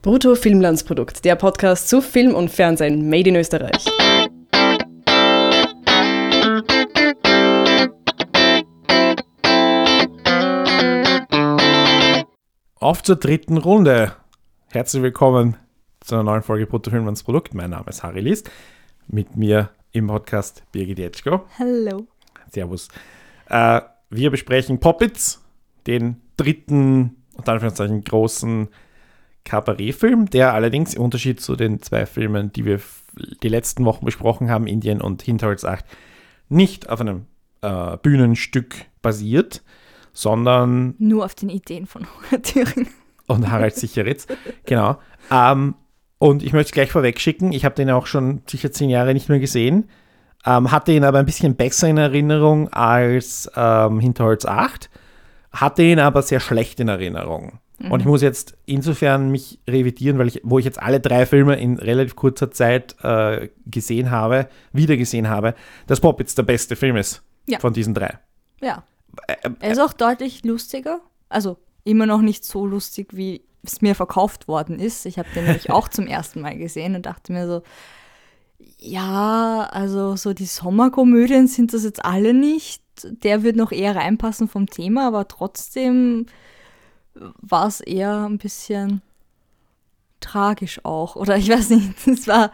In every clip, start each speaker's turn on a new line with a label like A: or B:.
A: Brutto Filmlandsprodukt, der Podcast zu Film und Fernsehen made in Österreich.
B: Auf zur dritten Runde. Herzlich willkommen zu einer neuen Folge Brutto Filmlandsprodukt. Mein Name ist Harry List. Mit mir im Podcast Birgit Jetschko.
C: Hallo.
B: Servus. Äh, wir besprechen Poppits, den dritten, unter Anführungszeichen, großen Kabarettfilm, der allerdings im Unterschied zu den zwei Filmen, die wir die letzten Wochen besprochen haben, Indien und Hinterholz 8, nicht auf einem äh, Bühnenstück basiert, sondern
C: Nur auf den Ideen von Thüringen.
B: und Harald Sicheritz, genau. Ähm, und ich möchte es gleich vorweg schicken, ich habe den auch schon sicher zehn Jahre nicht mehr gesehen, ähm, hatte ihn aber ein bisschen besser in Erinnerung als ähm, Hinterholz 8, hatte ihn aber sehr schlecht in Erinnerung. Und ich muss jetzt insofern mich revidieren, weil ich, wo ich jetzt alle drei Filme in relativ kurzer Zeit äh, gesehen habe, wieder gesehen habe, dass Poppits der beste Film ist
C: Ja.
B: von diesen drei.
C: Ja.
B: Äh,
C: Er ist auch deutlich lustiger. Also immer noch nicht so lustig, wie es mir verkauft worden ist. Ich habe den nämlich auch zum ersten Mal gesehen und dachte mir so, ja, also so die Sommerkomödien sind das jetzt alle nicht. Der wird noch eher reinpassen vom Thema, aber trotzdem war es eher ein bisschen tragisch auch. Oder ich weiß nicht, es war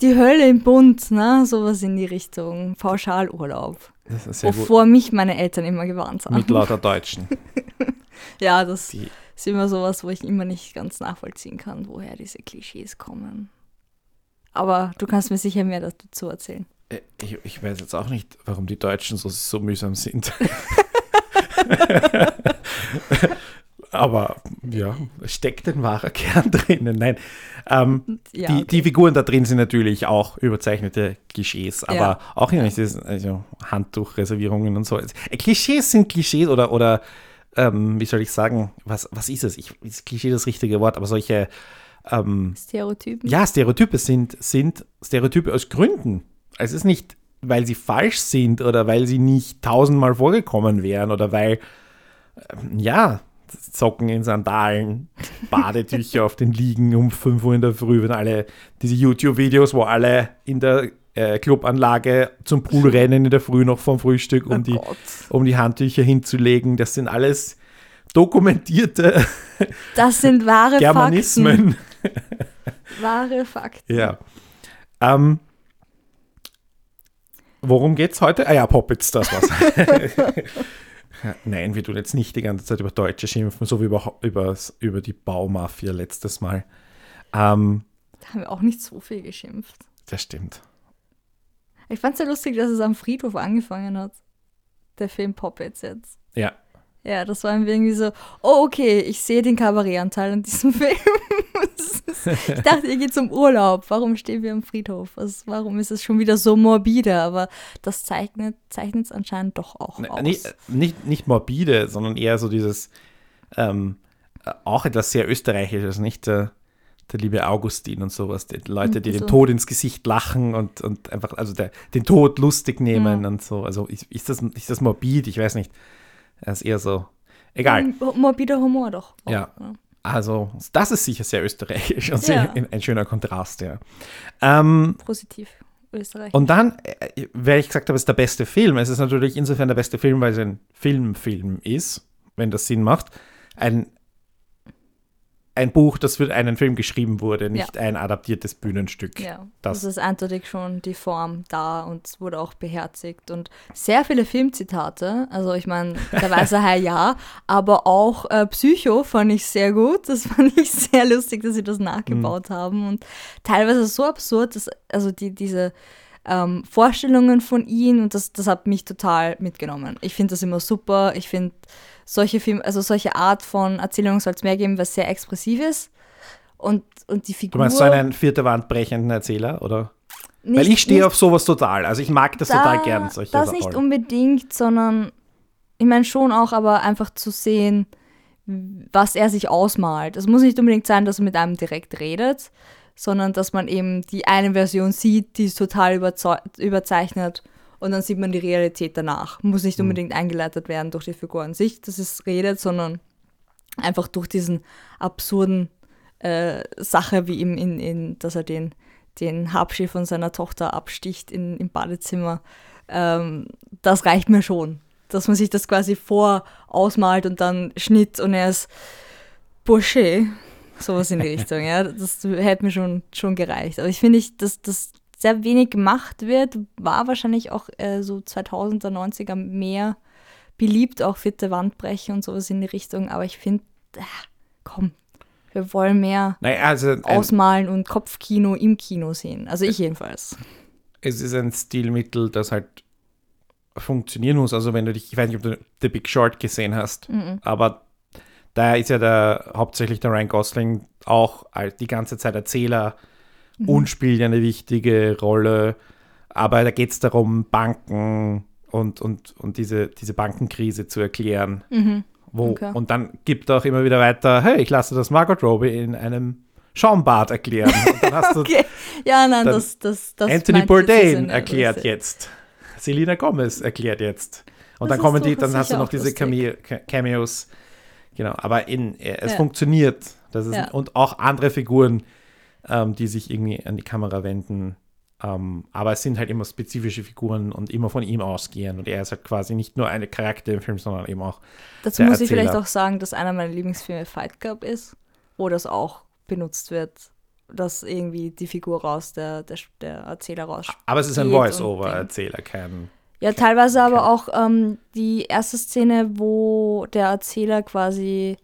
C: die Hölle im Bund, ne? Sowas in die Richtung. Pauschalurlaub.
B: Das ist sehr gut.
C: Wovor mich meine Eltern immer gewarnt haben.
B: Mit lauter Deutschen.
C: Ja, das
B: Die,
C: ist immer sowas, wo ich immer nicht ganz nachvollziehen kann, woher diese Klischees kommen. Aber du kannst mir sicher mehr dazu erzählen.
B: äh, ich, ich weiß jetzt auch nicht, warum die Deutschen so, so mühsam sind. Aber ja, steckt ein wahrer Kern drinnen. Nein, ähm,
C: Ja,
B: die,
C: okay.
B: die Figuren da drin sind natürlich auch überzeichnete Klischees, aber
C: Ja.
B: auch nicht dieses, also Handtuchreservierungen und so. Äh, Klischees sind Klischees oder, oder ähm, wie soll ich sagen, was, was ist es? Ich, ist Klischee das richtige Wort, aber solche ähm,
C: Stereotypen.
B: ja, Stereotype sind, sind Stereotype aus Gründen. Es ist nicht, weil sie falsch sind oder weil sie nicht tausendmal vorgekommen wären oder weil, ähm, ja, Socken in Sandalen, Badetücher auf den Liegen um 5 Uhr in der Früh, wenn alle diese YouTube-Videos, wo alle in der äh, Clubanlage zum Pool rennen in der Früh noch vom Frühstück, um,
C: oh
B: die,
C: Gott.
B: um die Handtücher hinzulegen. Das sind alles dokumentierte
C: Das sind wahre Fakten.
B: Germanismen.
C: Wahre Fakten.
B: Ja. Ähm, worum geht's heute? Ah ja, Poppets, das war's. Nein, wir tun jetzt nicht die ganze Zeit über Deutsche schimpfen, so wie über, über, über die Baumafia letztes Mal. Ähm,
C: Da haben wir auch nicht so viel geschimpft.
B: das stimmt.
C: Ich fand es ja lustig, dass es am Friedhof angefangen hat. Der Film Poppets jetzt.
B: Ja.
C: Ja, das war irgendwie so, oh okay, ich sehe den Kabarettanteil in diesem Film. Ich dachte, ihr geht zum Urlaub. Warum stehen wir am Friedhof? Was, warum ist es schon wieder so morbide? Aber das zeichnet es anscheinend doch auch
B: N-
C: aus.
B: Nicht, nicht, nicht morbide, sondern eher so dieses, ähm, äh, auch etwas sehr Österreichisches, nicht? Der, der liebe Augustin und sowas, die Leute, die
C: so.
B: dem Tod ins Gesicht lachen und, und einfach, also der, den Tod lustig nehmen und so. Also ist, ist, das, ist das morbid? Ich weiß nicht. Das ist eher so, egal.
C: M- Morbider Humor doch. auch,
B: Ja. Also das ist sicher sehr österreichisch und sehr,
C: Ja.
B: ein, ein schöner Kontrast, ja. Ähm,
C: Positiv. Österreich.
B: Und dann, äh, weil ich gesagt habe, es ist der beste Film. Es ist natürlich insofern der beste Film, weil es ein Filmfilm ist, wenn das Sinn macht. Ein, ein Buch, das für einen Film geschrieben wurde, nicht ein adaptiertes Bühnenstück.
C: Ja,
B: Das-
C: das, ist eindeutig schon die Form da und es wurde auch beherzigt und sehr viele Filmzitate. Also ich meine, der weiße Hai ja, aber auch äh, Psycho fand ich sehr gut. Das fand ich sehr lustig, dass sie das nachgebaut haben und teilweise so absurd, dass also die diese ähm, Vorstellungen von ihm und das, das hat mich total mitgenommen. Ich finde das immer super. Ich finde solche Filme, also solche Art von Erzählung soll es mehr geben, was sehr expressiv ist. Und, und die Figur.
B: Du meinst so einen vierte Wand brechenden Erzähler, oder?
C: nicht-
B: weil ich stehe auf sowas total. Also ich mag das total gern, solche
C: Das nicht unbedingt, sondern ich meine schon auch, aber einfach zu sehen, was er sich ausmalt. Es muss nicht unbedingt sein, dass er mit einem direkt redet, sondern dass man eben die eine Version sieht, die ist total überzeichnet und dann sieht man die Realität danach. Muss nicht unbedingt eingeleitet werden durch die Figur an sich, dass es redet, sondern einfach durch diesen absurden äh, Sache wie ihm, in, in, dass er den, den Habschi von seiner Tochter absticht in, im Badezimmer. Ähm, das reicht mir schon. Dass man sich das quasi vor ausmalt und dann Schnitt und er ist Bursche. Sowas in die Richtung, ja. Das hätte mir schon, schon gereicht. Aber ich finde, ich, dass das sehr wenig gemacht wird, war wahrscheinlich auch äh, so 2000er, 90er mehr beliebt, auch vierte Wandbrecher und sowas in die Richtung. Aber ich finde, äh, komm, wir wollen mehr
B: Naja, also
C: ausmalen und Kopfkino im Kino sehen. Also ich jedenfalls.
B: es ist ein Stilmittel, das halt funktionieren muss. Also wenn du dich, ich weiß nicht, ob du The Big Short gesehen hast, aber da ist ja der hauptsächlich der Ryan Gosling auch die ganze Zeit Erzähler und spielt eine wichtige Rolle. Aber da geht es darum, Banken und, und, und diese, diese Bankenkrise zu erklären. Wo,
C: Okay.
B: Und dann gibt er auch immer wieder weiter, hey, ich lasse das Margot Robbie in einem Schaumbad erklären. Hast du
C: Okay. Ja, nein,
B: Dann
C: das, das, das
B: Anthony Bourdain erklärt
C: Das-
B: jetzt. Selena Gomez erklärt jetzt. Und
C: Das
B: dann kommen die, dann hast du noch diese. Cameo, Ca- Cameos. Genau, aber in, es
C: Ja.
B: funktioniert. Das ist,
C: Ja.
B: Und auch andere Figuren, ähm, die sich irgendwie an die Kamera wenden. Ähm, aber es sind halt immer spezifische Figuren und immer von ihm ausgehen. Und er ist halt quasi nicht nur eine Charakter im Film, sondern eben auch.
C: Dazu muss ich vielleicht
B: Erzähler.
C: auch sagen, dass einer meiner Lieblingsfilme Fight Club ist, wo das auch benutzt wird, dass irgendwie die Figur raus, der, der, der Erzähler raus.
B: Aber es ist ein Voice-Over-Erzähler, kein.
C: Ja, teilweise aber auch ähm, die erste Szene, wo der Erzähler quasi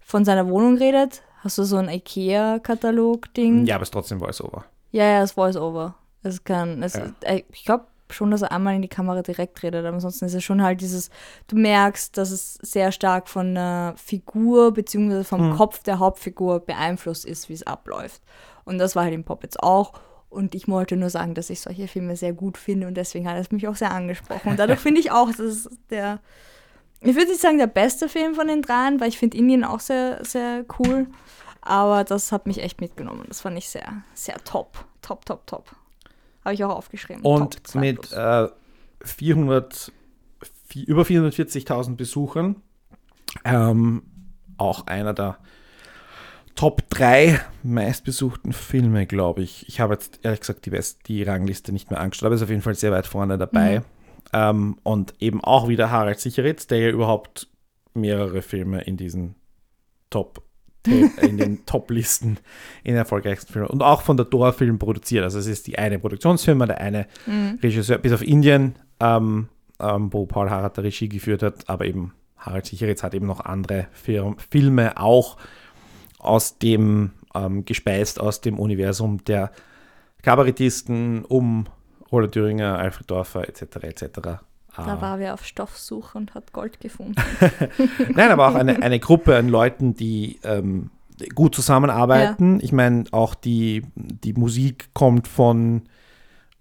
C: von seiner Wohnung redet. Hast du so ein IKEA-Katalog-Ding?
B: Ja, aber es ist trotzdem Voice-Over.
C: Ja, ja, das Voice-Over. Es kann, es,
B: Ja.
C: äh, ich glaube schon, dass er einmal in die Kamera direkt redet, aber ansonsten ist es schon halt dieses, du merkst, dass es sehr stark von der Figur beziehungsweise vom
B: Hm.
C: Kopf der Hauptfigur beeinflusst ist, wie es abläuft. Und das war halt in Pop jetzt auch. Und ich wollte nur sagen, dass ich solche Filme sehr gut finde und deswegen hat es mich auch sehr angesprochen. Und dadurch finde ich auch, das ist der, ich würde nicht sagen der beste Film von den dreien, weil ich finde Indien auch sehr, sehr cool. Aber das hat mich echt mitgenommen. Das fand ich sehr, sehr top. Top, top, top. Habe ich auch aufgeschrieben.
B: Und mit äh, 400, vi- über 440.000 Besuchern, ähm, auch einer der Top 3 meistbesuchten Filme, glaube ich. Ich habe jetzt ehrlich gesagt die, Best die Rangliste nicht mehr angeschaut, aber ist auf jeden Fall sehr weit vorne dabei. Ähm, und eben auch wieder Harald Sicheritz, der ja überhaupt mehrere Filme in diesen Top in den Top-Listen in erfolgreichsten Filmen und auch von der Dora Film produziert. Also es ist die eine Produktionsfirma, der eine Regisseur, bis auf Indien, ähm, ähm, wo Paul Harrat der Regie geführt hat, aber eben Harald Sicheritz hat eben noch andere Fir Filme auch aus dem, ähm, gespeist aus dem Universum der Kabarettisten um Roland Thüringer, Alfred Dorfer etc. etc.
C: Da
B: Ah.
C: war wer auf Stoffsuche und hat Gold gefunden.
B: Nein, aber auch eine, eine Gruppe an Leuten, die ähm, gut zusammenarbeiten. Ich meine, auch die, die Musik kommt von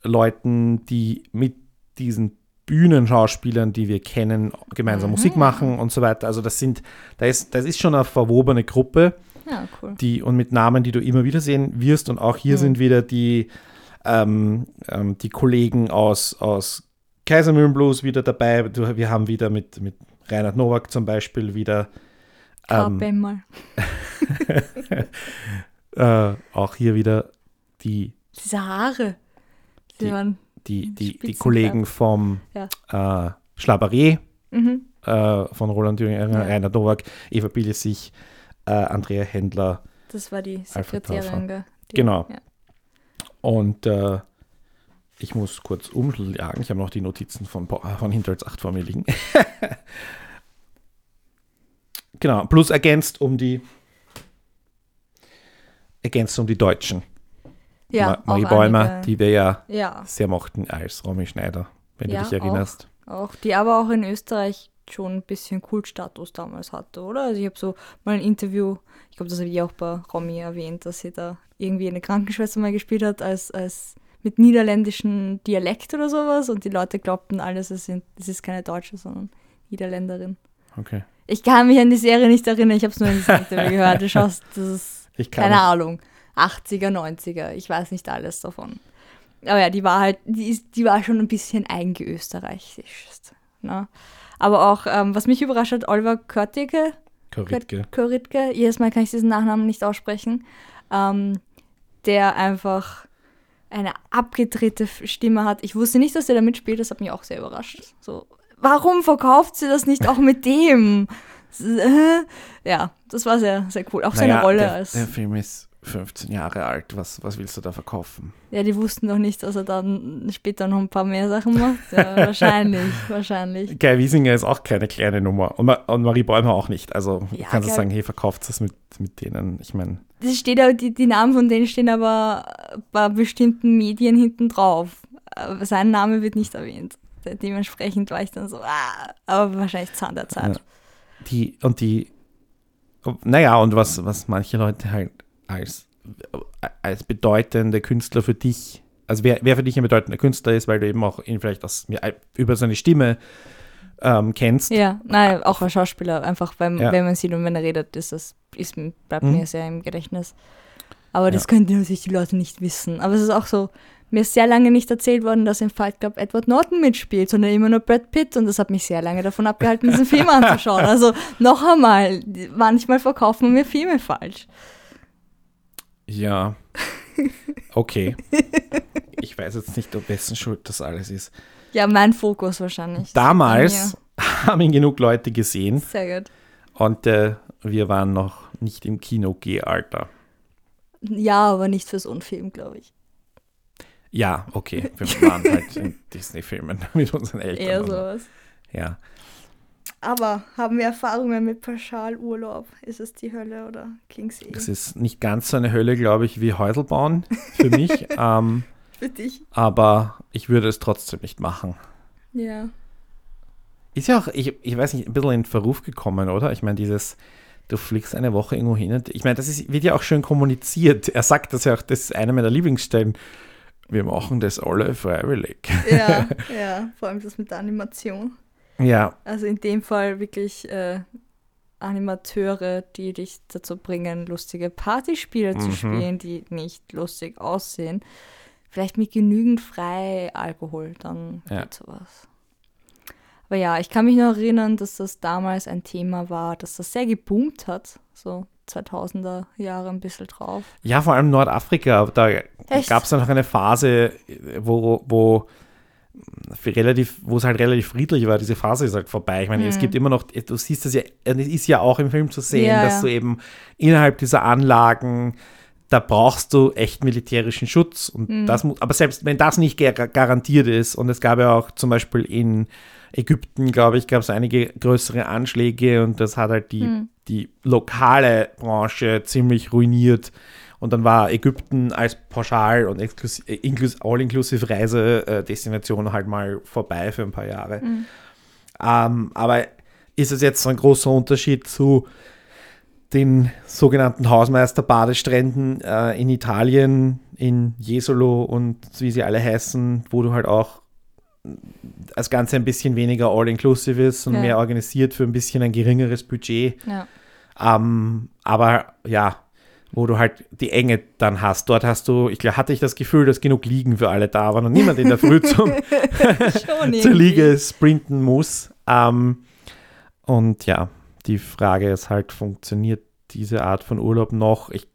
B: Leuten, die mit diesen Bühnenschauspielern, die wir kennen, gemeinsam Musik machen und so weiter. Also das sind, da ist, das ist schon eine verwobene Gruppe,
C: Ja, cool.
B: die und mit Namen, die du immer wieder sehen wirst. Und auch hier sind wieder die, ähm, ähm, die Kollegen aus, aus Kaisermühlenblues wieder dabei. Du, wir haben wieder mit, mit Reinhard Nowak zum Beispiel wieder ähm,
C: Carpe mal.
B: äh, auch hier wieder die,
C: Diese Haare. Die,
B: Die-
C: waren.
B: die, die, die. Kollegen vom äh, Schlabaré
C: Mhm.
B: äh, von Roland Thüringer,
C: Ja.
B: Reinhard Nowak, Eva Bilisich, äh, Andrea Händler.
C: Das war die Sekretärin. Die,
B: Genau.
C: Ja.
B: Und äh, ich muss kurz umschlagen. Ich habe noch die Notizen von, äh, von Hinterhals 8 vor mir liegen. genau, plus ergänzt um die ergänzt um die Deutschen.
C: Ja,
B: Ma- Marie
C: auch
B: Bäumer,
C: einige-
B: die wir ja
C: Ja,
B: sehr mochten als Romy Schneider, wenn
C: Ja,
B: du dich erinnerst.
C: auch. Die aber auch in Österreich schon ein bisschen Kultstatus damals hatte, oder? Also ich habe so mal ein Interview, ich glaube, das habe ich auch bei Romy erwähnt, dass sie da irgendwie eine Krankenschwester mal gespielt hat als, als mit niederländischem Dialekt oder sowas und die Leute glaubten alles, es, sind, es ist keine Deutsche, sondern Niederländerin.
B: Okay.
C: Ich kann mich an die Serie nicht erinnern, ich habe es nur in diesem Interview gehört. Du schaust, das ist
B: Ich kann
C: keine Ahnung, 80er, 90er, ich weiß nicht alles davon. Aber ja, die war halt, die, ist, die war schon ein bisschen eingeösterreichisch. Ne? Aber auch, ähm, was mich überrascht hat, Oliver Körteke
B: Koritke.
C: Koritke, jedes Mal kann ich diesen Nachnamen nicht aussprechen, ähm, der einfach eine abgedrehte Stimme hat. Ich wusste nicht, dass er da mitspielt, das hat mich auch sehr überrascht. So, warum verkauft sie das nicht auch mit dem? ja, das war sehr, sehr cool. Auch seine
B: Naja,
C: Rolle
B: der,
C: als.
B: Der Film ist 15 Jahre alt. Was, was willst du da verkaufen?
C: Ja, die wussten doch nicht, dass er dann später noch ein paar mehr Sachen macht. Ja, wahrscheinlich, wahrscheinlich.
B: Guy Wiesinger ist auch keine kleine Nummer. Und, Ma und Marie Bäumer auch nicht. Also
C: Ja,
B: kannst du sagen, hey, verkauft es mit, mit denen. Ich meine,
C: Das steht aber, die, die Namen von denen stehen aber bei bestimmten Medien hinten drauf. Aber sein Name wird nicht erwähnt. De- Dementsprechend war ich dann so, ah, aber wahrscheinlich Zahn der Zeit.
B: Die und die, naja, und was, was manche Leute halt als, als bedeutende Künstler für dich, also wer, wer für dich ein bedeutender Künstler ist, weil du eben auch ihn vielleicht aus, über seine Stimme ähm, kennst.
C: Ja, nein, auch als Schauspieler, einfach beim,
B: Ja.
C: wenn man sieht und wenn er redet, ist das, ist, bleibt
B: Mhm.
C: mir sehr im Gedächtnis. Aber das
B: Ja.
C: könnten natürlich die Leute nicht wissen. Aber es ist auch so, mir ist sehr lange nicht erzählt worden, dass im Fight Club Edward Norton mitspielt, sondern immer nur Brad Pitt und das hat mich sehr lange davon abgehalten, diesen Film anzuschauen. Also noch einmal, manchmal verkaufen wir Filme falsch.
B: Ja. Okay. ich weiß jetzt nicht, ob wessen Schuld das alles ist.
C: Ja, mein Fokus wahrscheinlich.
B: Damals haben ihn genug Leute gesehen
C: Sehr gut.
B: und äh, wir waren noch nicht im Kino-G-Alter.
C: Ja, aber nicht fürs Unfilm, glaube ich.
B: Ja, okay. Wir waren halt in Disney-Filmen mit unseren Eltern.
C: Eher sowas.
B: Ja.
C: Aber haben wir Erfahrungen mit Pauschalurlaub? Ist es die Hölle oder Kingsee?
B: Es ist nicht ganz so eine Hölle, glaube ich, wie Häuselbauen für mich. ähm,
C: Für dich?
B: aber ich würde es trotzdem nicht machen.
C: Ja.
B: Ist ja auch, ich, ich weiß nicht, ein bisschen in Verruf gekommen, oder? Ich meine, dieses, du fliegst eine Woche irgendwo hin. Und, ich meine, das ist, wird ja auch schön kommuniziert. Er sagt das ja auch, das ist eine meiner Lieblingsstellen. Wir machen das alle freiwillig.
C: Ja, ja, vor allem das mit der Animation.
B: Ja,
C: Also in dem Fall wirklich äh, Animateure, die dich dazu bringen, lustige Partyspiele zu
B: Mhm.
C: spielen, die nicht lustig aussehen. Vielleicht mit genügend frei Alkohol, dann
B: Ja.
C: geht sowas. Aber ja, ich kann mich noch erinnern, dass das damals ein Thema war, dass das sehr geboomt hat. So 2000er Jahre ein bisschen drauf.
B: Ja, vor allem Nordafrika. Da gab es ja noch eine Phase, wo, wo, relativ, wo es halt relativ friedlich war. Diese Phase ist halt vorbei. Ich meine, es gibt immer noch, du siehst das ja, es ist ja auch im Film zu sehen,
C: Ja,
B: dass
C: ja.
B: du eben innerhalb dieser Anlagen, da brauchst du echt militärischen Schutz. Und das muss, aber selbst wenn das nicht gar garantiert ist, und es gab ja auch zum Beispiel in Ägypten, glaube ich, gab es einige größere Anschläge und das hat halt die, die lokale Branche ziemlich ruiniert. Und dann war Ägypten als Pauschal- und äh, inklus- all-inclusive Reisedestination halt mal vorbei für ein paar Jahre. Ähm, aber ist es jetzt so ein großer Unterschied zu den sogenannten Hausmeister-Badestränden äh, in Italien, in Jesolo und wie sie alle heißen, wo du halt auch das Ganze ein bisschen weniger all-inclusive ist und
C: Ja.
B: mehr organisiert für ein bisschen ein geringeres Budget.
C: Ja.
B: Ähm, aber ja, wo du halt die Enge dann hast. Dort hast du, ich glaube, hatte ich das Gefühl, dass genug Liegen für alle da waren und niemand in der Früh zum, zur. Liege sprinten muss. Ähm, und ja, die Frage ist halt, funktioniert diese Art von Urlaub noch? Ich,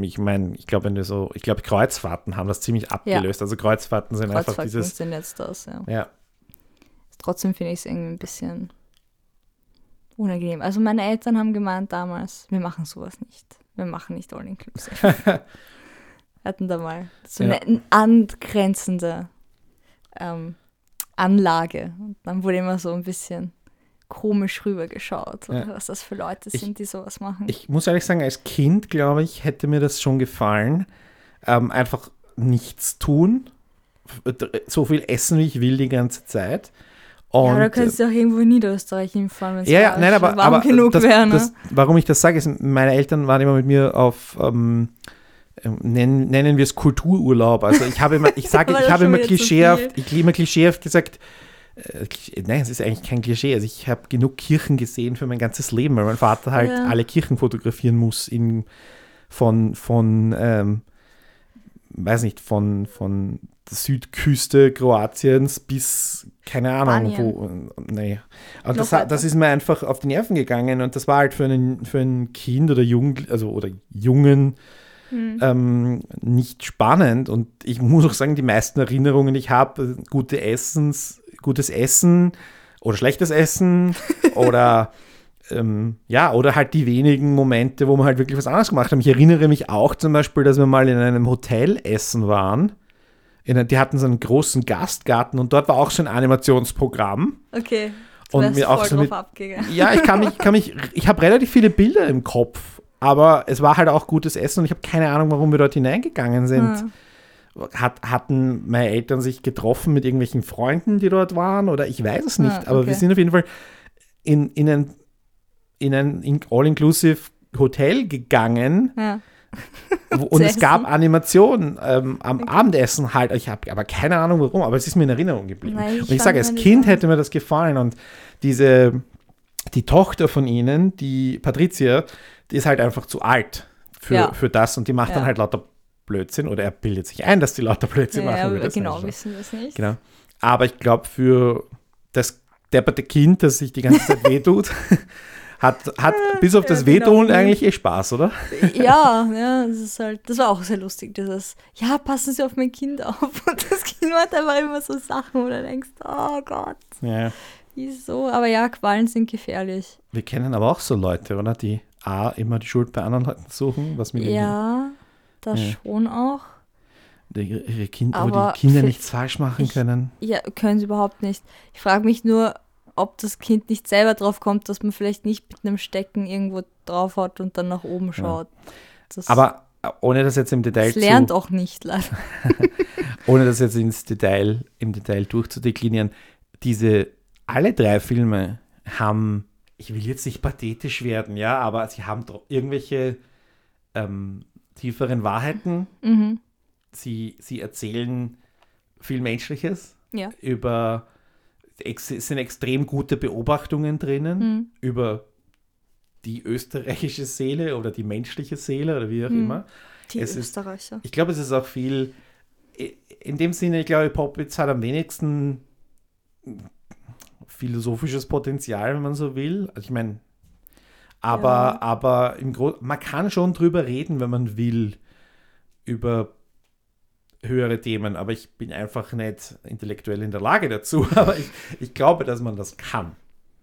B: ich meine, ich glaube, wenn du so, ich glaube, Kreuzfahrten haben das ziemlich abgelöst. Also Kreuzfahrten sind einfach
C: Kreuzfahrten
B: dieses,
C: sind jetzt das, ja.
B: ja,
C: Trotzdem finde ich es irgendwie ein bisschen unangenehm. Also meine Eltern haben gemeint damals, wir machen sowas nicht. Wir machen nicht all inclusive. Wir hatten da mal so
B: Ja.
C: eine angrenzende ähm, Anlage. Und dann wurde immer so ein bisschen komisch rübergeschaut,
B: Ja.
C: was das für Leute
B: Ich-
C: sind, die sowas machen.
B: Ich muss ehrlich sagen, als Kind, glaube ich, hätte mir das schon gefallen. Ähm, einfach nichts tun. So viel essen, wie ich will, die ganze Zeit. Und,
C: ja, du könntest ja auch irgendwo in Niederösterreich hinfahren, wenn es
B: ja, ja, nein, aber,
C: warm
B: aber
C: genug
B: das,
C: wäre. Ne?
B: das, warum ich das sage, ist, meine Eltern waren immer mit mir auf, ähm, ähm, nennen, nennen wir es Kultururlaub. Also ich habe immer, ich sage, ich habe immer klischeehaft, ich immer klischeehaft gesagt, äh, nein, es ist eigentlich kein Klischee. Also ich habe genug Kirchen gesehen für mein ganzes Leben, weil mein Vater halt
C: Ja.
B: alle Kirchen fotografieren muss in, von, von ähm, weiß nicht, von, von Südküste Kroatiens bis, keine Ahnung,
C: Spanien.
B: wo. Nee. Und das, das ist mir einfach auf die Nerven gegangen und das war halt für, einen, für ein Kind oder Jugend, also oder Jungen
C: Hm.
B: ähm, nicht spannend. Und ich muss auch sagen, die meisten Erinnerungen, die ich habe, gute Essens, gutes Essen oder schlechtes Essen oder ähm, ja, oder halt die wenigen Momente, wo wir halt wirklich was anderes gemacht haben. Ich erinnere mich auch zum Beispiel, dass wir mal in einem Hotel essen waren. In, die hatten so einen großen Gastgarten und dort war auch so ein Animationsprogramm.
C: Okay.
B: Und
C: wärst
B: mir auch so mit-
C: abgegangen.
B: Ja, ich kann mich, kann mich, ich habe relativ viele Bilder im Kopf, aber es war halt auch gutes Essen und ich habe keine Ahnung, warum wir dort hineingegangen sind.
C: Hm.
B: Hat, hatten meine Eltern sich getroffen mit irgendwelchen Freunden, die dort waren oder ich weiß es nicht,
C: Ah,
B: aber
C: okay.
B: wir sind auf jeden Fall in, in ein, in ein in- All-Inclusive Hotel gegangen,
C: Ja.
B: Und es gab Animationen ähm, am Abendessen halt. Ich habe aber keine Ahnung warum, aber es ist mir in Erinnerung geblieben.
C: Nein, ich
B: und ich sage, als Kind hätte mir das gefallen und diese, die Tochter von ihnen, die Patricia, die ist halt einfach zu alt für,
C: Ja.
B: für das und die macht dann
C: Ja.
B: halt lauter Blödsinn oder er bildet sich ein, dass die lauter Blödsinn
C: Ja,
B: machen.
C: ja, genau,
B: nicht.
C: wissen wir es nicht.
B: Genau. Aber ich glaube, für das depperte Kind, das sich die ganze Zeit wehtut, hat, hat bis auf das
C: Ja, genau.
B: Wehtun eigentlich eh Spaß, oder?
C: Ja, ja, das ist halt, das war auch sehr lustig, dieses, ja, passen Sie auf mein Kind auf. Und das Kind macht einfach immer so Sachen, wo du denkst, oh Gott,
B: Ja.
C: wieso? Aber ja, Qualen sind gefährlich.
B: Wir kennen aber auch so Leute, oder? Die A, immer die Schuld bei anderen Leuten suchen, was mit
C: Ja, das
B: Ja.
C: schon auch.
B: ihre, ihre kind, aber die Kinder nichts falsch machen
C: ich-
B: können.
C: Ja, können sie überhaupt nicht. Ich frage mich nur, ob das Kind nicht selber drauf kommt, dass man vielleicht nicht mit einem Stecken irgendwo drauf hat und dann nach oben schaut. Das,
B: Aber äh, ohne das jetzt im Detail
C: das lernt
B: zu,
C: auch nicht leider.
B: ohne das jetzt ins Detail, im Detail durchzudeklinieren, diese alle drei Filme haben, ich will jetzt nicht pathetisch werden, ja, aber sie haben doch irgendwelche ähm, tieferen Wahrheiten.
C: Mhm.
B: Sie, sie erzählen viel Menschliches
C: Ja.
B: über, ex, es sind extrem gute Beobachtungen drinnen
C: Mhm.
B: über die österreichische Seele oder die menschliche Seele oder wie auch
C: Mhm.
B: immer.
C: Die
B: Es ist-
C: Österreicher.
B: Ich glaube, es ist auch viel, in dem Sinne, ich glaube, Poppitz hat am wenigsten philosophisches Potenzial, wenn man so will. Also ich meine, aber,
C: Ja.
B: aber im Gro man kann schon drüber reden, wenn man will, über höhere Themen, aber ich bin einfach nicht intellektuell in der Lage dazu. Aber ich, ich glaube, dass man das kann.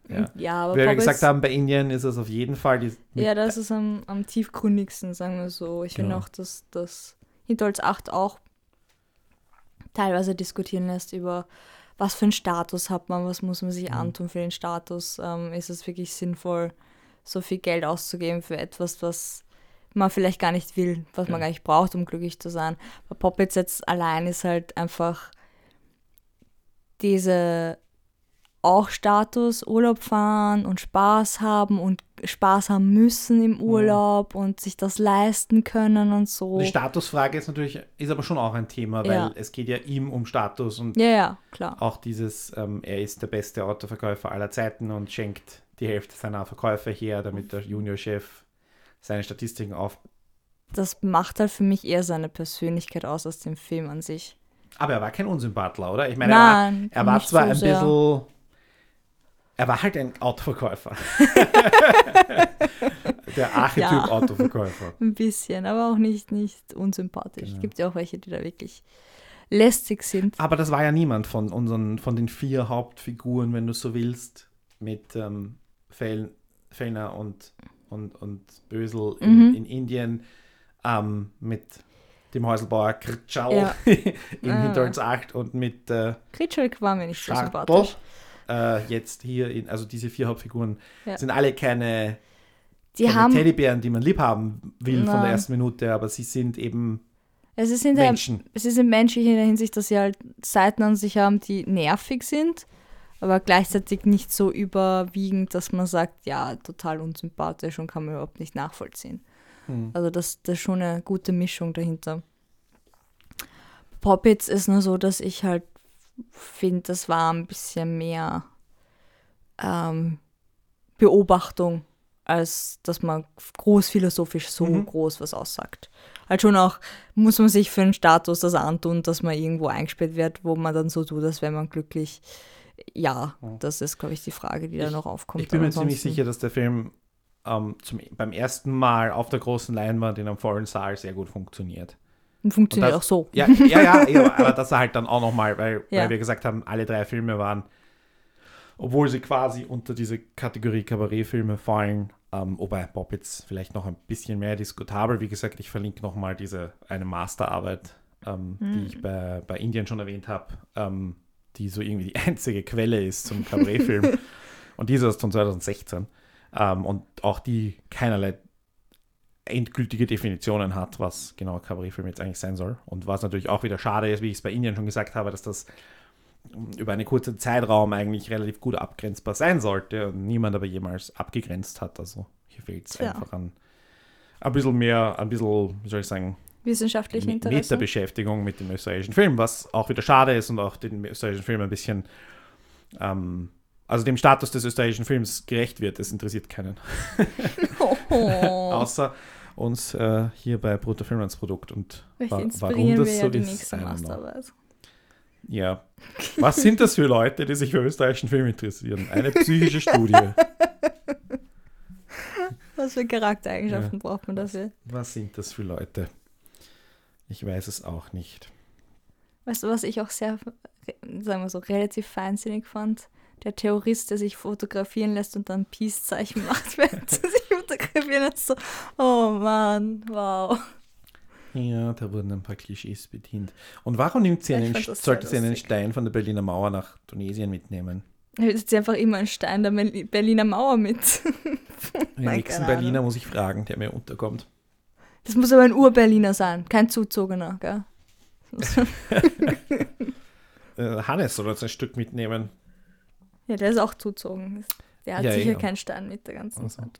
B: Ja.
C: Ja, aber
B: Wie wir gesagt haben, bei Indien ist es auf jeden Fall die,
C: Ja, das ist am, am tiefgründigsten, sagen wir so. Ich finde
B: Genau.
C: auch, dass das Hinterholz 8 auch teilweise diskutieren lässt über, was für einen Status hat man, was muss man sich
B: Mhm.
C: antun für den Status. Ähm, ist es wirklich sinnvoll, so viel Geld auszugeben für etwas, was man vielleicht gar nicht will, was man
B: Ja.
C: gar nicht braucht, um glücklich zu sein. Bei Poppets jetzt allein ist halt einfach diese auch Status, Urlaub fahren und Spaß haben und Spaß haben müssen im Urlaub und sich das leisten können und so.
B: Die Statusfrage ist natürlich, ist aber schon auch ein Thema, weil
C: Ja.
B: es geht ja ihm um Status und
C: Ja, ja, klar.
B: auch dieses, ähm, er ist der beste Autoverkäufer aller Zeiten und schenkt die Hälfte seiner Verkäufe her, damit der Juniorchef seine Statistiken auf.
C: Das macht halt für mich eher seine Persönlichkeit aus als den Film an sich.
B: Aber er war kein Unsympathler, oder? Ich meine,
C: Nein,
B: er war, er war zwar
C: so
B: ein
C: sehr.
B: bisschen. Er war halt ein Autoverkäufer. der Archetyp
C: Ja.
B: Autoverkäufer.
C: Ein bisschen, aber auch nicht, nicht unsympathisch. Es
B: Genau.
C: gibt ja auch welche, die da wirklich lästig sind.
B: Aber das war ja niemand von unseren, von den vier Hauptfiguren, wenn du so willst, mit ähm, Fel, Fellner und, und, und Bösel in,
C: Mhm.
B: in Indien, ähm, mit dem Häuselbauer Krtschau
C: Ja.
B: in
C: Ah.
B: Hinterholz 8 und mit äh,
C: Kritschek war mir nicht so sympathisch.
B: Äh, jetzt hier, in, also diese vier Hauptfiguren
C: Ja.
B: sind alle keine,
C: Die
B: keine
C: haben,
B: Teddybären, die man lieb haben will von der ersten Minute, aber sie sind eben
C: es ist in der,
B: Menschen.
C: es ist in menschlich in der Hinsicht, dass sie halt Seiten an sich haben, die nervig sind, aber gleichzeitig nicht so überwiegend, dass man sagt, ja, total unsympathisch und kann man überhaupt nicht nachvollziehen.
B: Hm.
C: Also das, das ist schon eine gute Mischung dahinter. Poppits ist nur so, dass ich halt finde, das war ein bisschen mehr ähm, Beobachtung als dass man groß philosophisch so
B: Mhm.
C: groß was aussagt. Halt schon auch, muss man sich für einen Status das antun, dass man irgendwo eingesperrt wird, wo man dann so tut, als wäre man glücklich. Ja, das ist, glaube ich, die Frage, die da noch aufkommt.
B: Ich bin mir ziemlich sicher, dass der Film ähm, zum, beim ersten Mal auf der großen Leinwand in einem vollen Saal sehr gut funktioniert.
C: Funktioniert
B: Und
C: auch
B: das-
C: so.
B: Ja, ja, ja, ja aber dass er halt dann auch nochmal, weil,
C: Ja.
B: weil wir gesagt haben, alle drei Filme waren, obwohl sie quasi unter diese Kategorie Kabarettfilme fallen, ähm, wobei Bob jetzt vielleicht noch ein bisschen mehr diskutabel. Wie gesagt, ich verlinke nochmal diese eine Masterarbeit, ähm, die ich bei, bei Indien schon erwähnt habe, ähm, die so irgendwie die einzige Quelle ist zum Kabarettfilm. und diese ist von 2016. Ähm, und auch die keinerlei endgültige Definitionen hat, was genau Kabarettfilm jetzt eigentlich sein soll. Und was natürlich auch wieder schade ist, wie ich es bei Indien schon gesagt habe, dass das über einen kurzen Zeitraum eigentlich relativ gut abgrenzbar sein sollte und niemand aber jemals abgegrenzt hat. Also hier fehlt es
C: Tja.
B: einfach an ein bisschen mehr, ein bisschen, wie soll ich sagen,
C: Wissenschaftlichen
B: mit
C: Interesse.
B: der Beschäftigung mit dem österreichischen Film, was auch wieder schade ist und auch den österreichischen Film ein bisschen, ähm, also dem Status des österreichischen Films gerecht wird. Das interessiert keinen.
C: Oh,
B: Außer uns äh, hier bei Brutto Filmlandsprodukt und wa
C: inspirieren wir ja die
B: ist.
C: Masterarbeit.
B: Ja. Was sind das für Leute, die sich für österreichischen Film interessieren? Eine psychische Studie.
C: Was für Charaktereigenschaften braucht man dafür?
B: Was sind das für Leute? Ich weiß es auch nicht.
C: Weißt du, was ich auch sehr, sagen wir so, relativ feinsinnig fand? Der Terrorist, der sich fotografieren lässt und dann Peace-Zeichen macht, während er sich fotografieren lässt. So, oh Mann, wow.
B: Ja, da wurden ein paar Klischees bedient. Und warum nimmt sie einen, sollte sie einen. Stein von der Berliner Mauer nach Tunesien mitnehmen?
C: Er jetzt einfach immer einen Stein der Berliner Mauer mit.
B: Den nächsten Berliner muss ich fragen, der mir unterkommt.
C: Das muss aber ein Ur-Berliner sein, kein Zuzogener, gell?
B: Äh, Hannes soll uns ein Stück mitnehmen.
C: Ja, der ist auch zuzogen. Der hat
B: Ja,
C: sicher
B: ja.
C: keinen Stein mit der ganzen
B: Also.
C: Zeit.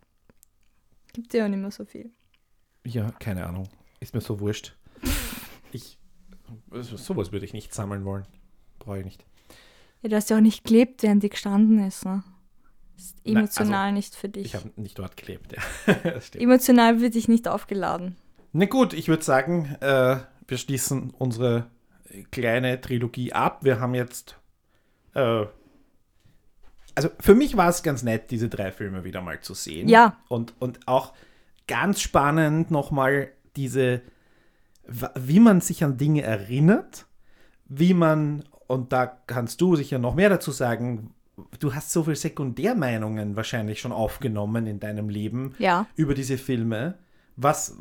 C: Gibt ja auch nicht mehr so viel.
B: Ja, keine Ahnung. Ist mir so wurscht. Ich, sowas würde ich nicht sammeln wollen. Brauche ich nicht.
C: Ja, du hast ja auch nicht gelebt, während die gestanden ist, ne? Ist emotional nicht für dich.
B: Ich habe nicht dort gelebt, ja.
C: Emotional wird dich nicht aufgeladen.
B: Na gut, ich würde sagen, äh, wir schließen unsere kleine Trilogie ab. Wir haben jetzt. Äh, also für mich war es ganz nett, diese drei Filme wieder mal zu sehen.
C: Ja.
B: Und, und auch ganz spannend nochmal diese, wie man sich an Dinge erinnert, wie man, und da kannst du sicher noch mehr dazu sagen, du hast so viele Sekundärmeinungen wahrscheinlich schon aufgenommen in deinem Leben
C: Ja.
B: über diese Filme. Was,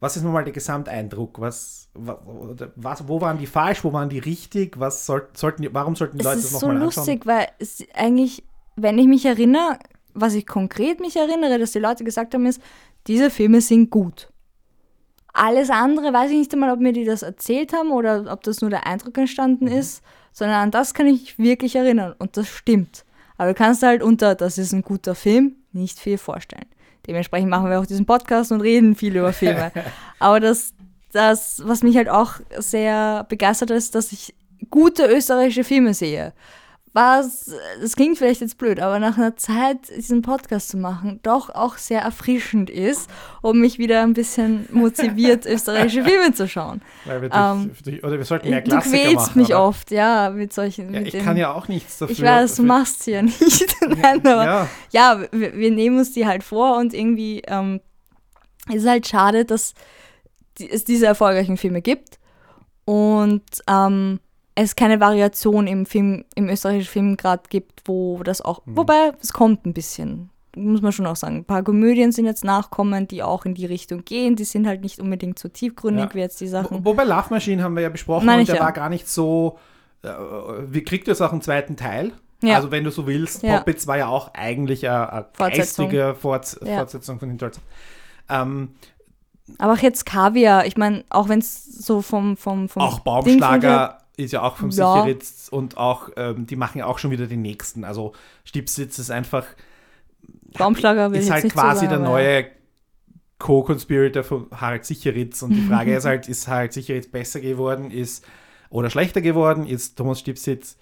B: was ist nochmal der Gesamteindruck? Was, was, wo waren die falsch, wo waren die richtig? Was soll, sollten, die- warum sollten die
C: Es
B: Leute
C: ist
B: das
C: so
B: nochmal anschauen?
C: lustig, weil es eigentlich, wenn ich mich erinnere, was ich konkret mich erinnere, dass die Leute gesagt haben, ist, diese Filme sind gut. Alles andere weiß ich nicht einmal, ob mir die das erzählt haben oder ob das nur der Eindruck entstanden
B: Mhm.
C: ist, sondern an das kann ich mich wirklich erinnern und das stimmt. Aber du kannst halt unter, das ist ein guter Film, nicht viel vorstellen. Dementsprechend machen wir auch diesen Podcast und reden viel über Filme. Aber das, das, was mich halt auch sehr begeistert ist, dass ich gute österreichische Filme sehe. Was, das klingt vielleicht jetzt blöd, aber nach einer Zeit diesen Podcast zu machen, doch auch sehr erfrischend ist, um mich wieder ein bisschen motiviert, österreichische Filme zu schauen.
B: Weil wir,
C: Ähm,
B: durch, durch, oder wir sollten mehr
C: Du
B: Klassiker
C: quälst
B: machen.
C: mich
B: aber-
C: oft, ja, mit solchen.
B: Ja,
C: mit
B: ich
C: den-
B: kann ja auch nichts dafür.
C: ich weiß, du machst sie ja nicht. Nein, aber
B: Ja,
C: ja, wir, wir nehmen uns die halt vor und irgendwie ähm, ist es halt schade, dass es diese erfolgreichen Filme gibt und ähm, es keine Variation im Film, im österreichischen Film gerade gibt, wo das auch,
B: Mhm.
C: wobei es kommt ein bisschen, muss man schon auch sagen. Ein paar Komödien sind jetzt nachkommen, die auch in die Richtung gehen, die sind halt nicht unbedingt so tiefgründig
B: Ja.
C: wie jetzt die Sachen.
B: Wobei Love Machine haben wir ja besprochen
C: Meine
B: und der
C: ja.
B: war gar nicht so. Äh, wie kriegt jetzt auch einen zweiten Teil?
C: Ja.
B: Also wenn du so willst,
C: Ja.
B: Poppets war ja auch eigentlich eine, eine
C: Fortsetzung.
B: geistige Forts
C: Ja.
B: Fortsetzung von Hinterholz. Ähm,
C: Aber auch jetzt Kaviar, ich meine, auch wenn es so vom, vom, vom
B: auch Baumschlager ist ja auch vom
C: Ja.
B: Sicheritz und auch, ähm, die machen ja auch schon wieder den nächsten. Also Stipsitz ist einfach,
C: Baumschlager will
B: ist halt quasi
C: sagen,
B: der neue Co-Conspirator von Harald Sicheritz. Und die Frage ist halt, ist Harald Sicheritz besser geworden, ist oder schlechter geworden? Ist Thomas Stipsitz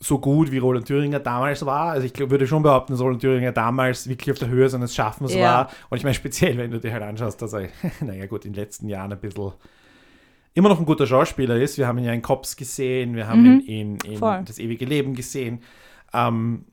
B: so gut wie Roland Thüringer damals war. Also ich glaub, würde schon behaupten, dass Roland Thüringer damals wirklich auf der Höhe seines Schaffens
C: Ja.
B: war. Und ich meine speziell, wenn du dir halt anschaust, dass er, naja gut, in den letzten Jahren ein bisschen immer noch ein guter Schauspieler ist. Wir haben ihn ja in Cops gesehen, wir haben
C: Mhm.
B: ihn in, in Das ewige Leben gesehen. Ähm,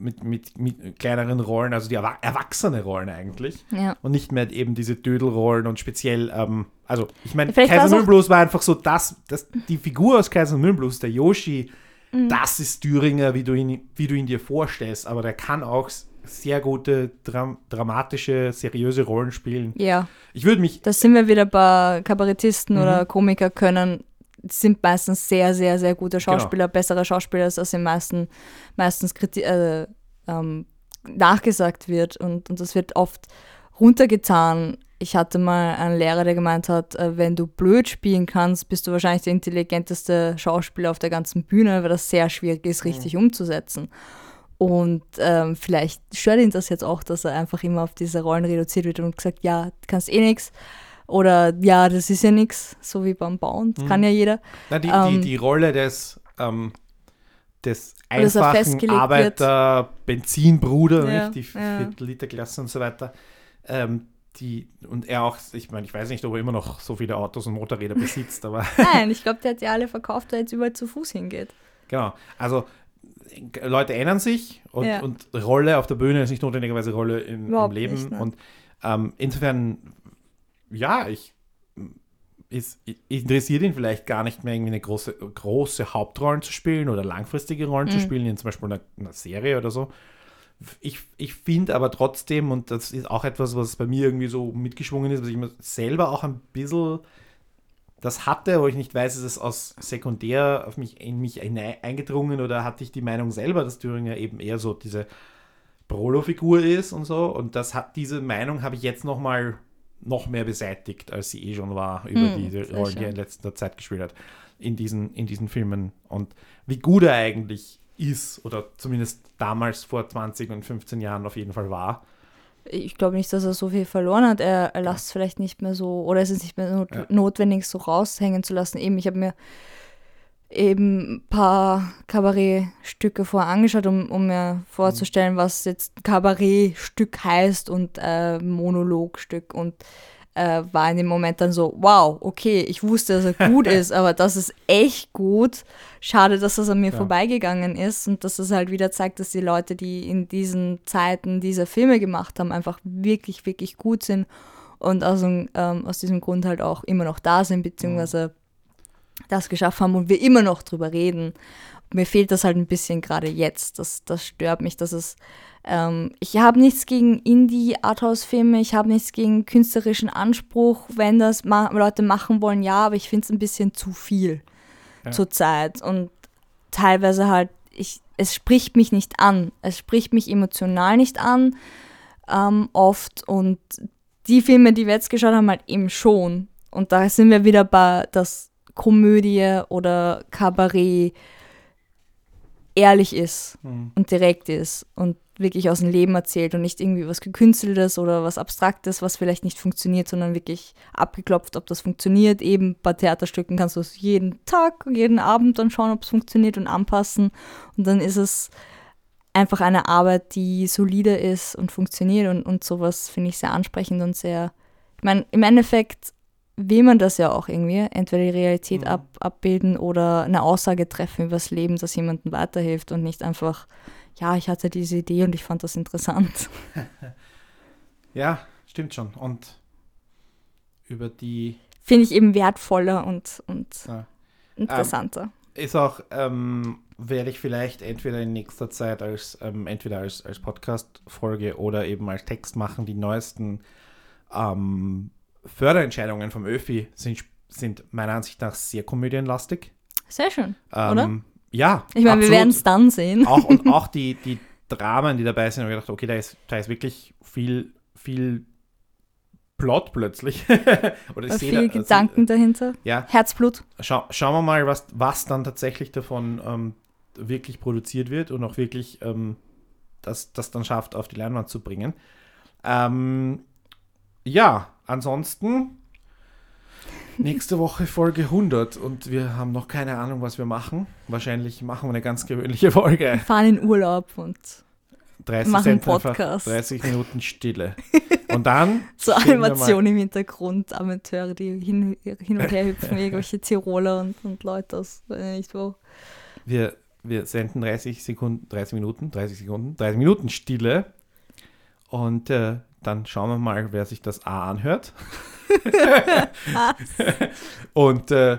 B: mit, mit, mit kleineren Rollen, also die erwa erwachsene Rollen eigentlich.
C: Ja.
B: Und nicht mehr eben diese Dödelrollen und speziell, ähm, also ich meine, Kaiser Mühlenblues war einfach so das, das, die Figur aus Kaiser Mühlenblues, der Yoshi,
C: Mhm.
B: das ist Thüringer, wie du, ihn, wie du ihn dir vorstellst, aber der kann auch sehr gute, dram dramatische, seriöse Rollen spielen.
C: ja.
B: Ich würde mich,
C: Da sind wir wieder bei Kabarettisten
B: Mhm.
C: oder Komiker können, sind meistens sehr, sehr, sehr gute
B: Genau.
C: Schauspieler, bessere Schauspieler, als das im meisten, meistens äh, ähm, nachgesagt wird. Und, und das wird oft runtergetan. Ich hatte mal einen Lehrer, der gemeint hat, äh, wenn du blöd spielen kannst, bist du wahrscheinlich der intelligenteste Schauspieler auf der ganzen Bühne, weil das sehr schwierig ist, richtig umzusetzen. Und ähm, vielleicht stört ihn das jetzt auch, dass er einfach immer auf diese Rollen reduziert wird und gesagt, ja, du kannst eh nix. Oder ja, das ist ja nix, so wie beim Bauen, das kann ja jeder.
B: na, die,
C: ähm,
B: die, die Rolle des, ähm, des einfachen
C: festgelegt wird.
B: Arbeiter, Benzinbruder,
C: Ja,
B: nicht? die
C: ja.
B: Viertel-Liter-Klasse und so weiter. Ähm, die, und er auch, ich meine, ich weiß nicht, ob er immer noch so viele Autos und Motorräder besitzt, aber
C: Nein, ich glaube, der hat ja alle verkauft, der jetzt überall zu Fuß hingeht.
B: Genau. Also Leute ändern sich und,
C: Ja.
B: und Rolle auf der Bühne ist nicht notwendigerweise Rolle im, im Leben.
C: nicht, ne.
B: Und ähm, insofern, ja, ich ist, interessiert ihn vielleicht gar nicht mehr, irgendwie eine große, große Hauptrollen zu spielen oder langfristige Rollen
C: Mhm.
B: zu spielen, in zum Beispiel einer, einer Serie oder so. Ich, ich finde aber trotzdem, und das ist auch etwas, was bei mir irgendwie so mitgeschwungen ist, was ich mir selber auch ein bisschen das hatte, wo ich nicht weiß, ist es aus sekundär auf mich, in mich eingedrungen oder hatte ich die Meinung selber, dass Thüringer eben eher so diese Prolo-Figur ist und so. Und das hat diese Meinung habe ich jetzt noch mal noch mehr beseitigt, als sie eh schon war über
C: Hm,
B: diese
C: sehr
B: Rollen, die er in letzter Zeit gespielt hat in diesen, in diesen Filmen. Und wie gut er eigentlich ist oder zumindest damals vor 20 und 15 Jahren auf jeden Fall war.
C: Ich glaube nicht, dass er so viel verloren hat. Er, er lässt es vielleicht nicht mehr so, oder es ist nicht mehr not
B: Ja.
C: notwendig, so raushängen zu lassen. Eben, ich habe mir eben ein paar Kabarettstücke vorher angeschaut, um, um mir vorzustellen, was jetzt Kabarettstück heißt und äh, Monologstück und äh, war in dem Moment dann so, wow, okay, ich wusste, dass er gut ist, aber das ist echt gut. Schade, dass das an mir
B: Ja.
C: vorbeigegangen ist und dass es halt wieder zeigt, dass die Leute, die in diesen Zeiten diese Filme gemacht haben, einfach wirklich, wirklich gut sind und aus, dem, ähm, aus diesem Grund halt auch immer noch da sind, beziehungsweise das geschafft haben und wir immer noch drüber reden. Mir fehlt das halt ein bisschen gerade jetzt. Das, das stört mich, dass es. Ähm, ich habe nichts gegen Indie-Arthouse-Filme, ich habe nichts gegen künstlerischen Anspruch, wenn das ma Leute machen wollen, ja, aber ich finde es ein bisschen zu viel
B: Ja.
C: zurzeit. Und teilweise halt, ich, es spricht mich nicht an. Es spricht mich emotional nicht an, ähm, oft. Und die Filme, die wir jetzt geschaut haben, halt eben schon. Und da sind wir wieder bei, dass Komödie oder Kabarett ehrlich ist
B: Mhm.
C: und direkt ist und wirklich aus dem Leben erzählt und nicht irgendwie was Gekünsteltes oder was Abstraktes, was vielleicht nicht funktioniert, sondern wirklich abgeklopft, ob das funktioniert. Eben bei Theaterstücken kannst du es jeden Tag, jeden Abend dann schauen, ob es funktioniert und anpassen. Und dann ist es einfach eine Arbeit, die solide ist und funktioniert und, und sowas finde ich sehr ansprechend und sehr, ich meine, im Endeffekt will man das ja auch irgendwie, entweder die Realität
B: Mhm.
C: ab, abbilden oder eine Aussage treffen über das Leben, das jemandem weiterhilft und nicht einfach, ja, ich hatte diese Idee und ich fand das interessant.
B: Ja, stimmt schon. Und über die
C: Finde ich eben wertvoller und, und
B: Ja.
C: interessanter.
B: ist auch, ähm, werde ich vielleicht entweder in nächster Zeit als, ähm, entweder als, als Podcast-Folge oder eben als Text machen. Die neuesten ähm, Förderentscheidungen vom ÖFI sind, sind meiner Ansicht nach sehr komödienlastig.
C: Sehr schön.
B: Ähm,
C: Oder?
B: Ja.
C: Ich meine, wir werden es dann sehen.
B: Auch, und auch die, die Dramen, die dabei sind, habe ich gedacht, okay, da ist, da ist wirklich viel, viel Plot plötzlich. Oder ich
C: Äh, Viele
B: da- also,
C: Gedanken dahinter.
B: Ja,
C: Herzblut.
B: Schau, schauen wir mal, was, was dann tatsächlich davon ähm, wirklich produziert wird und auch wirklich ähm, das, das dann schafft, auf die Leinwand zu bringen. Ähm, ja, ansonsten Nächste Woche Folge 100 und wir haben noch keine Ahnung, was wir machen. Wahrscheinlich machen wir eine ganz gewöhnliche Folge.
C: Fahren in Urlaub und
B: 30
C: Machen
B: Cent
C: Podcast.
B: 30 Minuten Stille. Und dann
C: so
B: wir
C: Animation im Hintergrund, Amateure, die hin, hin und her hüpfen, irgendwelche Tiroler und, und Leute aus, weiß ich nicht wo.
B: Wir, wir senden 30 Sekunden, 30 Minuten, 30 Sekunden, 30 Minuten Stille und äh, dann schauen wir mal, wer sich das A anhört. und äh,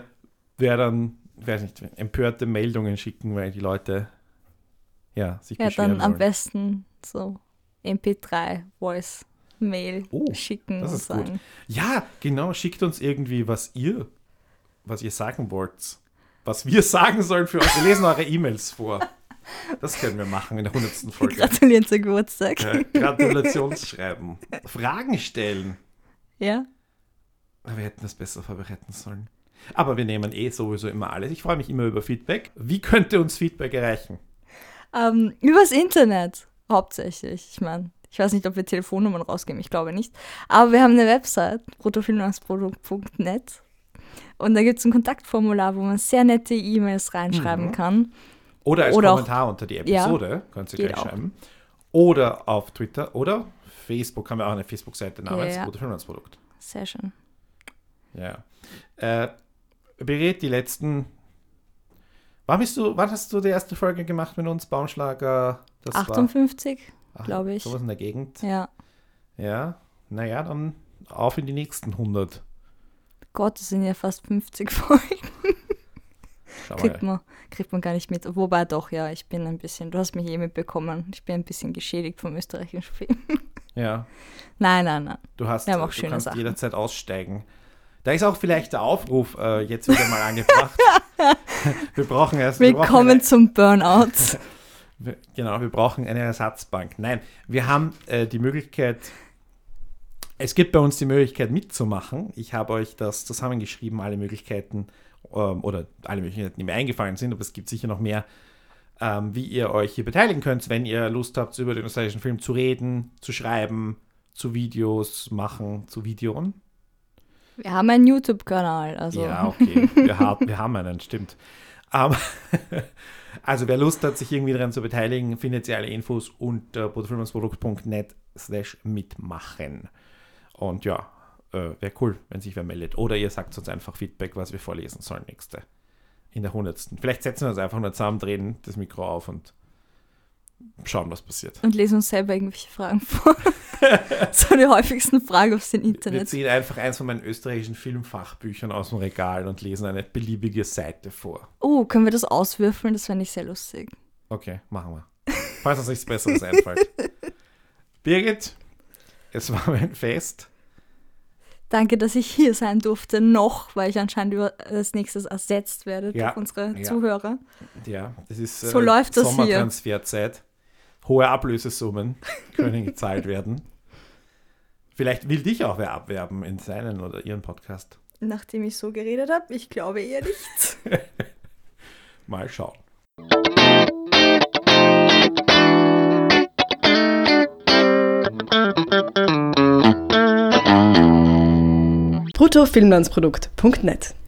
B: wer dann, weiß nicht, empörte Meldungen schicken, weil die Leute ja, sich
C: Ja, dann am
B: wollen.
C: besten so MP3, Voice, Mail
B: Oh,
C: schicken
B: das
C: und
B: ist gut.
C: sagen.
B: Ja, genau, schickt uns irgendwie, was ihr, was ihr sagen wollt. Was wir sagen sollen für euch. Wir lesen eure E-Mails vor. Das können wir machen in der 100. Folge.
C: Gratulieren zum Geburtstag.
B: Ja, Gratulationsschreiben. Fragen stellen.
C: Ja.
B: Wir hätten das besser vorbereiten sollen. Aber wir nehmen eh sowieso immer alles. Ich freue mich immer über Feedback. Wie könnte uns Feedback erreichen?
C: Ähm, übers Internet hauptsächlich. Ich meine, ich weiß nicht, ob wir Telefonnummern rausgeben, ich glaube nicht. Aber wir haben eine Website, bruttofilmlandsprodukt.net. Und da gibt es ein Kontaktformular, wo man sehr nette E-Mails reinschreiben
B: Mhm.
C: kann.
B: Oder als
C: Oder auch-
B: Kommentar unter die Episode. Könnt ihr gleich
C: auch.
B: schreiben. Oder auf Twitter oder Facebook haben wir auch eine Facebook-Seite namens
C: Ja, ja.
B: Bruttofinanzprodukt.
C: Sehr schön.
B: Ja. Äh, Berit, die letzten. Wann bist du, wann hast du die erste Folge gemacht mit uns? Baumschlager? Das
C: 58,
B: war,
C: glaub ich.
B: Sowas in der Gegend.
C: ja.
B: Ja. Naja, dann auf in die nächsten 100.
C: Gott, das sind ja fast 50 Folgen. Kriegt man, kriegt man gar nicht mit. Wobei doch, ja, ich bin ein bisschen, du hast mich eh mitbekommen. Ich bin ein bisschen geschädigt vom österreichischen Film.
B: Ja.
C: Nein, nein, nein.
B: Du hast,
C: Wir haben auch
B: du
C: schöne
B: kannst
C: Sachen.
B: jederzeit aussteigen. Da ist auch vielleicht der Aufruf äh, jetzt wieder mal angebracht. wir brauchen erst.
C: Willkommen
B: eine-
C: zum Burnout.
B: Wir- Genau, wir brauchen eine Ersatzbank. Nein, wir haben äh, die Möglichkeit, es gibt bei uns die Möglichkeit mitzumachen. Ich habe euch das zusammengeschrieben, alle Möglichkeiten ähm, oder alle Möglichkeiten, die mir eingefallen sind, aber es gibt sicher noch mehr, ähm, wie ihr euch hier beteiligen könnt, wenn ihr Lust habt, über den österreichischen Film zu reden, zu schreiben, zu Videos machen, zu Videoen.
C: Wir haben einen YouTube-Kanal, also
B: Ja, okay. Wir, haben, wir haben einen, stimmt. Ähm, also wer Lust hat, sich irgendwie daran zu beteiligen, findet ihr alle Infos unter bruttofilmsprodukt.net slash mitmachen. Und ja, äh, wäre cool, wenn sich wer meldet. Oder ihr sagt uns einfach Feedback, was wir vorlesen sollen nächste. In der hundertsten. Vielleicht setzen wir uns einfach nur zusammen, drehen das Mikro auf und schauen, was passiert.
C: und lesen uns selber irgendwelche Fragen vor. so die häufigsten Fragen aus dem
B: Wir
C: Internet.
B: ziehen einfach eins von meinen österreichischen Filmfachbüchern aus dem Regal und lesen eine beliebige Seite vor.
C: Oh, können wir das auswürfeln? Das fände ich sehr lustig.
B: Okay, machen wir. Falls uns nichts Besseres einfällt. Birgit, es war mir ein Fest.
C: Danke, dass ich hier sein durfte, noch, weil ich anscheinend über als nächstes ersetzt werde
B: Ja,
C: durch unsere
B: ja.
C: Zuhörer.
B: Ja, das ist
C: So läuft das hier.
B: Sommertransferzeit. Hohe Ablösesummen können gezahlt werden. Vielleicht will dich auch wer abwerben in seinen oder ihren Podcast.
C: Nachdem ich so geredet habe, ich glaube eher nicht.
B: Mal schauen.
A: bruttofilmlandsprodukt.net